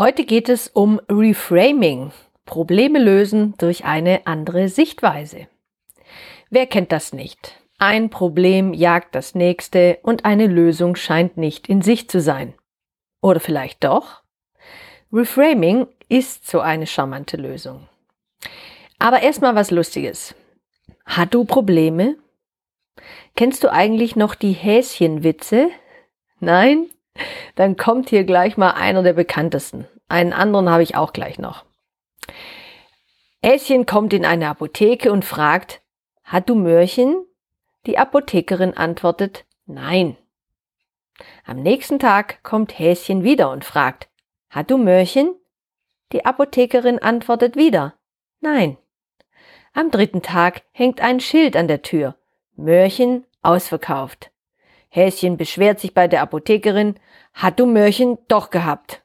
Heute geht es um Reframing, Probleme lösen durch eine andere Sichtweise. Wer kennt das nicht? Ein Problem jagt das nächste und eine Lösung scheint nicht in Sicht zu sein. Oder vielleicht doch? Reframing ist so eine charmante Lösung. Aber erstmal was Lustiges. Hat du Probleme? Kennst du eigentlich noch die Häschenwitze? Nein? Dann kommt hier gleich mal einer der bekanntesten. Einen anderen habe ich auch gleich noch. Häschen kommt in eine Apotheke und fragt, hat du Möhrchen? Die Apothekerin antwortet, nein. Am nächsten Tag kommt Häschen wieder und fragt, hat du Möhrchen? Die Apothekerin antwortet wieder, nein. Am dritten Tag hängt ein Schild an der Tür, Möhrchen ausverkauft. Häschen beschwert sich bei der Apothekerin, hat du Möhrchen doch gehabt.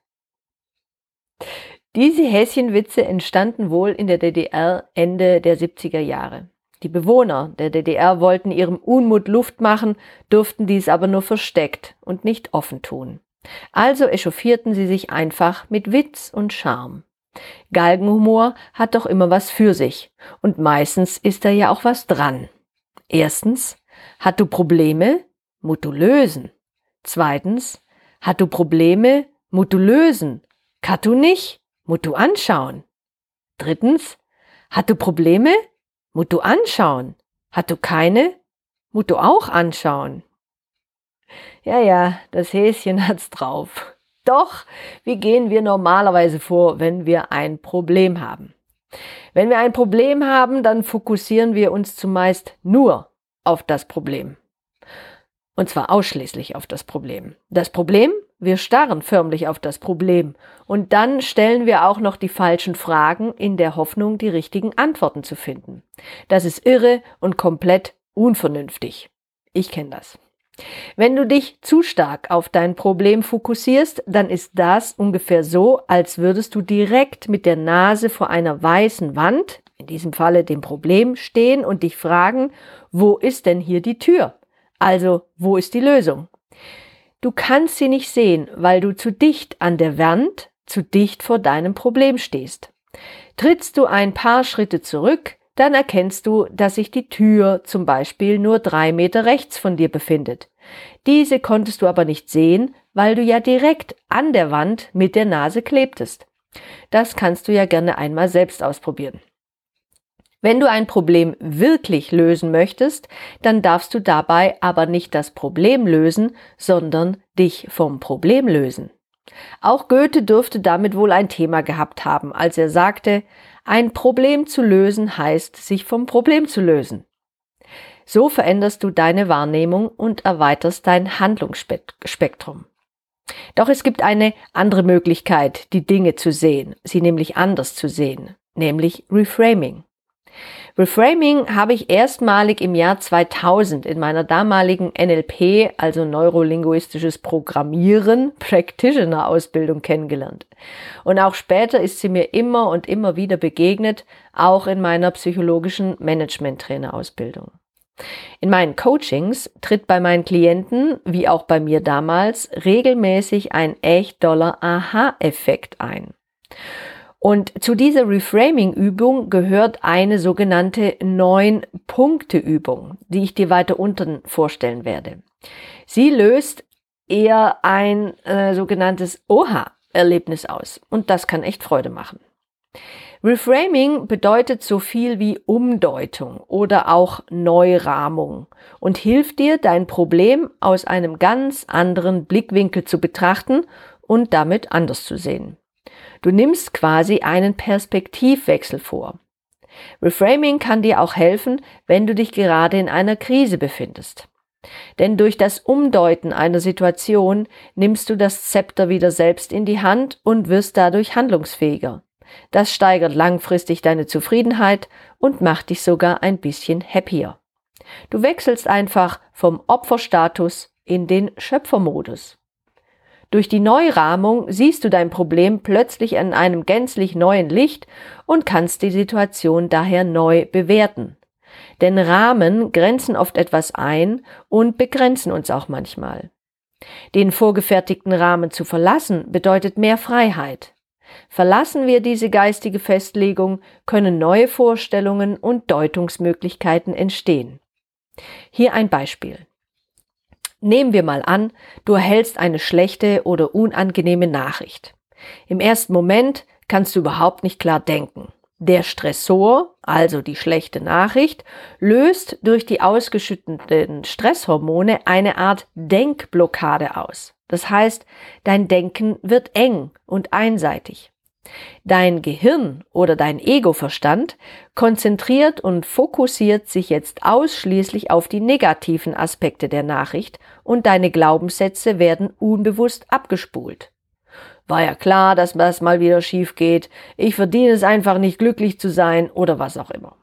Diese Häschenwitze entstanden wohl in der DDR Ende der 70er Jahre. Die Bewohner der DDR wollten ihrem Unmut Luft machen, durften dies aber nur versteckt und nicht offen tun. Also echauffierten sie sich einfach mit Witz und Charme. Galgenhumor hat doch immer was für sich und meistens ist da ja auch was dran. Erstens, hat du Probleme? Musst du lösen. Zweitens, hat du Probleme? Musst du lösen. Kannst du nicht? Musst du anschauen. Drittens, hat du Probleme? Musst du anschauen. Hat du keine? Musst du auch anschauen. Ja, ja, das Häschen hat's drauf. Doch, wie gehen wir normalerweise vor, wenn wir ein Problem haben? Wenn wir ein Problem haben, dann fokussieren wir uns zumeist nur auf das Problem. Und zwar ausschließlich auf das Problem. Das Problem, wir starren förmlich auf das Problem. Und dann stellen wir auch noch die falschen Fragen in der Hoffnung, die richtigen Antworten zu finden. Das ist irre und komplett unvernünftig. Ich kenne das. Wenn du dich zu stark auf dein Problem fokussierst, dann ist das ungefähr so, als würdest du direkt mit der Nase vor einer weißen Wand, in diesem Falle dem Problem, stehen und dich fragen, wo ist denn hier die Tür? Also, wo ist die Lösung? Du kannst sie nicht sehen, weil du zu dicht an der Wand, zu dicht vor deinem Problem stehst. Trittst du ein paar Schritte zurück, dann erkennst du, dass sich die Tür zum Beispiel nur drei Meter rechts von dir befindet. Diese konntest du aber nicht sehen, weil du ja direkt an der Wand mit der Nase klebtest. Das kannst du ja gerne einmal selbst ausprobieren. Wenn du ein Problem wirklich lösen möchtest, dann darfst du dabei aber nicht das Problem lösen, sondern dich vom Problem lösen. Auch Goethe dürfte damit wohl ein Thema gehabt haben, als er sagte, ein Problem zu lösen heißt, sich vom Problem zu lösen. So veränderst du deine Wahrnehmung und erweiterst dein Handlungsspektrum. Doch es gibt eine andere Möglichkeit, die Dinge zu sehen, sie nämlich anders zu sehen, nämlich Reframing. Reframing habe ich erstmalig im Jahr 2000 in meiner damaligen NLP, also neurolinguistisches Programmieren, Practitioner Ausbildung kennengelernt. Und auch später ist sie mir immer und immer wieder begegnet, auch in meiner psychologischen Management Trainer Ausbildung. In meinen Coachings tritt bei meinen Klienten, wie auch bei mir damals, regelmäßig ein echt doller Aha-Effekt ein. Und zu dieser Reframing-Übung gehört eine sogenannte Neun-Punkte-Übung, die ich dir weiter unten vorstellen werde. Sie löst eher ein äh, sogenanntes Oha-Erlebnis aus und das kann echt Freude machen. Reframing bedeutet so viel wie Umdeutung oder auch Neurahmung und hilft dir, dein Problem aus einem ganz anderen Blickwinkel zu betrachten und damit anders zu sehen. Du nimmst quasi einen Perspektivwechsel vor. Reframing kann dir auch helfen, wenn du dich gerade in einer Krise befindest. Denn durch das Umdeuten einer Situation nimmst du das Zepter wieder selbst in die Hand und wirst dadurch handlungsfähiger. Das steigert langfristig deine Zufriedenheit und macht dich sogar ein bisschen happier. Du wechselst einfach vom Opferstatus in den Schöpfermodus. Durch die Neurahmung siehst du dein Problem plötzlich in einem gänzlich neuen Licht und kannst die Situation daher neu bewerten. Denn Rahmen grenzen oft etwas ein und begrenzen uns auch manchmal. Den vorgefertigten Rahmen zu verlassen bedeutet mehr Freiheit. Verlassen wir diese geistige Festlegung, können neue Vorstellungen und Deutungsmöglichkeiten entstehen. Hier ein Beispiel. Nehmen wir mal an, du erhältst eine schlechte oder unangenehme Nachricht. Im ersten Moment kannst du überhaupt nicht klar denken. Der Stressor, also die schlechte Nachricht, löst durch die ausgeschütteten Stresshormone eine Art Denkblockade aus. Das heißt, dein Denken wird eng und einseitig. Dein Gehirn oder dein Egoverstand konzentriert und fokussiert sich jetzt ausschließlich auf die negativen Aspekte der Nachricht und deine Glaubenssätze werden unbewusst abgespult. War ja klar, dass das mal wieder schief geht, ich verdiene es einfach nicht glücklich zu sein oder was auch immer.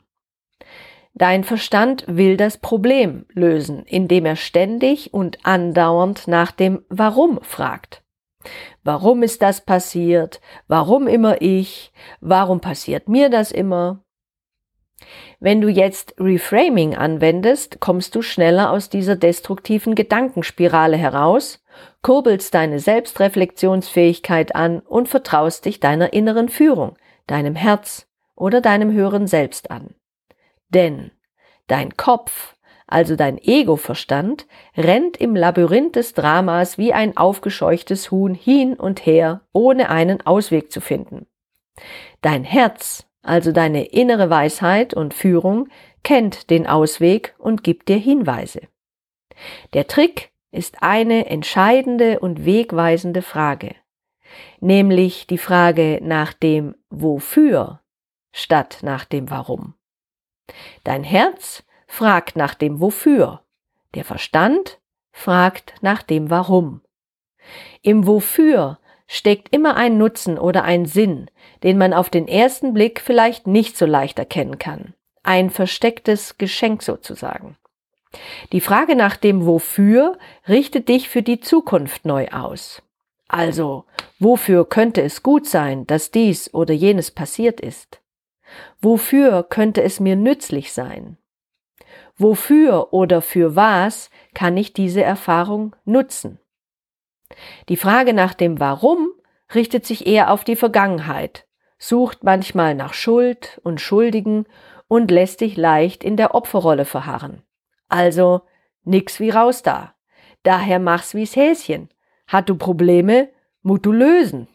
Dein Verstand will das Problem lösen, indem er ständig und andauernd nach dem Warum fragt. Warum ist das passiert? Warum immer ich? Warum passiert mir das immer? Wenn du jetzt Reframing anwendest, kommst du schneller aus dieser destruktiven Gedankenspirale heraus, kurbelst deine Selbstreflexionsfähigkeit an und vertraust dich deiner inneren Führung, deinem Herz oder deinem höheren Selbst an. Denn dein Kopf also dein Ego-Verstand, rennt im Labyrinth des Dramas wie ein aufgescheuchtes Huhn hin und her, ohne einen Ausweg zu finden. Dein Herz, also deine innere Weisheit und Führung, kennt den Ausweg und gibt dir Hinweise. Der Trick ist eine entscheidende und wegweisende Frage, nämlich die Frage nach dem Wofür statt nach dem Warum. Dein Herz fragt nach dem Wofür. Der Verstand fragt nach dem Warum. Im Wofür steckt immer ein Nutzen oder ein Sinn, den man auf den ersten Blick vielleicht nicht so leicht erkennen kann. Ein verstecktes Geschenk sozusagen. Die Frage nach dem Wofür richtet dich für die Zukunft neu aus. Also, wofür könnte es gut sein, dass dies oder jenes passiert ist? Wofür könnte es mir nützlich sein? Wofür oder für was kann ich diese Erfahrung nutzen? Die Frage nach dem Warum richtet sich eher auf die Vergangenheit, sucht manchmal nach Schuld und Schuldigen und lässt dich leicht in der Opferrolle verharren. Also nix wie raus da. Daher mach's wie's Häschen. Hat du Probleme, mut du lösen.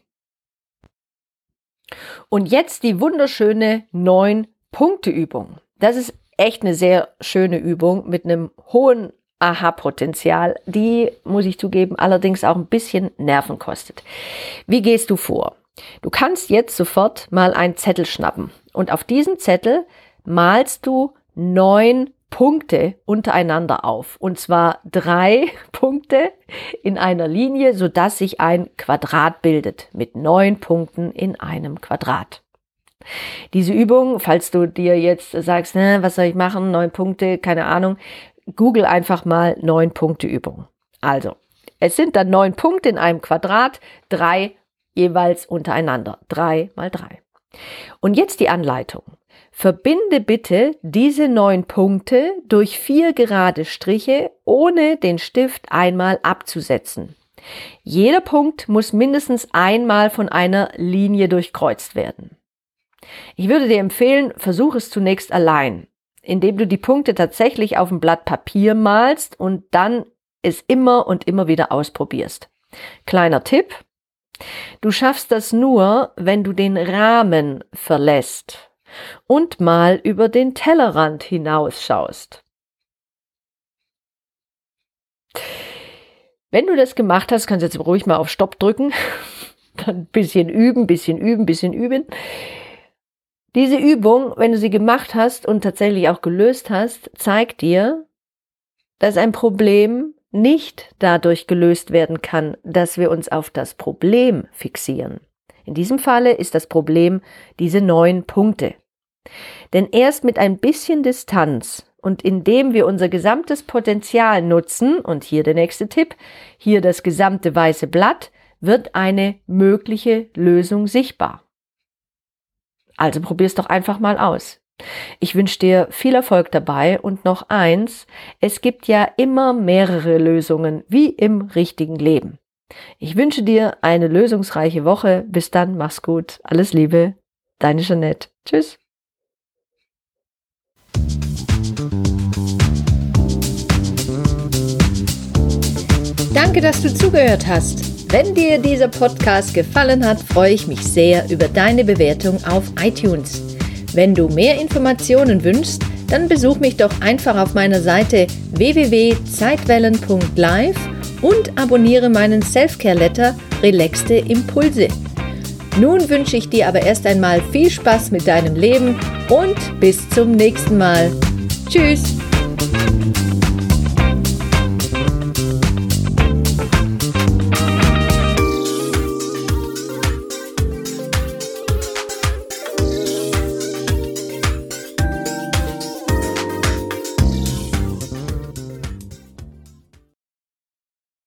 Und jetzt die wunderschöne neun Punkte Übung. Das ist echt eine sehr schöne Übung mit einem hohen Aha-Potenzial, die, muss ich zugeben, allerdings auch ein bisschen Nerven kostet. Wie gehst du vor? Du kannst jetzt sofort mal einen Zettel schnappen und auf diesen Zettel malst du neun Punkte untereinander auf. Und zwar drei Punkte in einer Linie, sodass sich ein Quadrat bildet mit neun Punkten in einem Quadrat. Diese Übung, falls du dir jetzt sagst, ne, was soll ich machen, neun Punkte, keine Ahnung, google einfach mal neun Punkte Übung. Also, es sind dann neun Punkte in einem Quadrat, drei jeweils untereinander. Drei mal drei. Und jetzt die Anleitung. Verbinde bitte diese neun Punkte durch vier gerade Striche, ohne den Stift einmal abzusetzen. Jeder Punkt muss mindestens einmal von einer Linie durchkreuzt werden. Ich würde dir empfehlen, versuch es zunächst allein, indem du die Punkte tatsächlich auf ein Blatt Papier malst und dann es immer und immer wieder ausprobierst. Kleiner Tipp. Du schaffst das nur, wenn du den Rahmen verlässt und mal über den Tellerrand hinausschaust. Wenn du das gemacht hast, kannst du jetzt ruhig mal auf Stopp drücken. Dann ein bisschen üben, bisschen üben, bisschen üben. Diese Übung, wenn du sie gemacht hast und tatsächlich auch gelöst hast, zeigt dir, dass ein Problem nicht dadurch gelöst werden kann, dass wir uns auf das Problem fixieren. In diesem Falle ist das Problem diese neun Punkte. Denn erst mit ein bisschen Distanz und indem wir unser gesamtes Potenzial nutzen, und hier der nächste Tipp, hier das gesamte weiße Blatt, wird eine mögliche Lösung sichtbar. Also probier's doch einfach mal aus. Ich wünsche dir viel Erfolg dabei und noch eins, es gibt ja immer mehrere Lösungen, wie im richtigen Leben. Ich wünsche dir eine lösungsreiche Woche. Bis dann, mach's gut. Alles Liebe. Deine Jeanette. Tschüss. Danke, dass du zugehört hast. Wenn dir dieser Podcast gefallen hat, freue ich mich sehr über deine Bewertung auf iTunes. Wenn du mehr Informationen wünschst, dann besuch mich doch einfach auf meiner Seite www.zeitwellen.live und abonniere meinen Selfcare-Letter Relaxte Impulse. Nun wünsche ich dir aber erst einmal viel Spaß mit deinem Leben und bis zum nächsten Mal. Tschüss!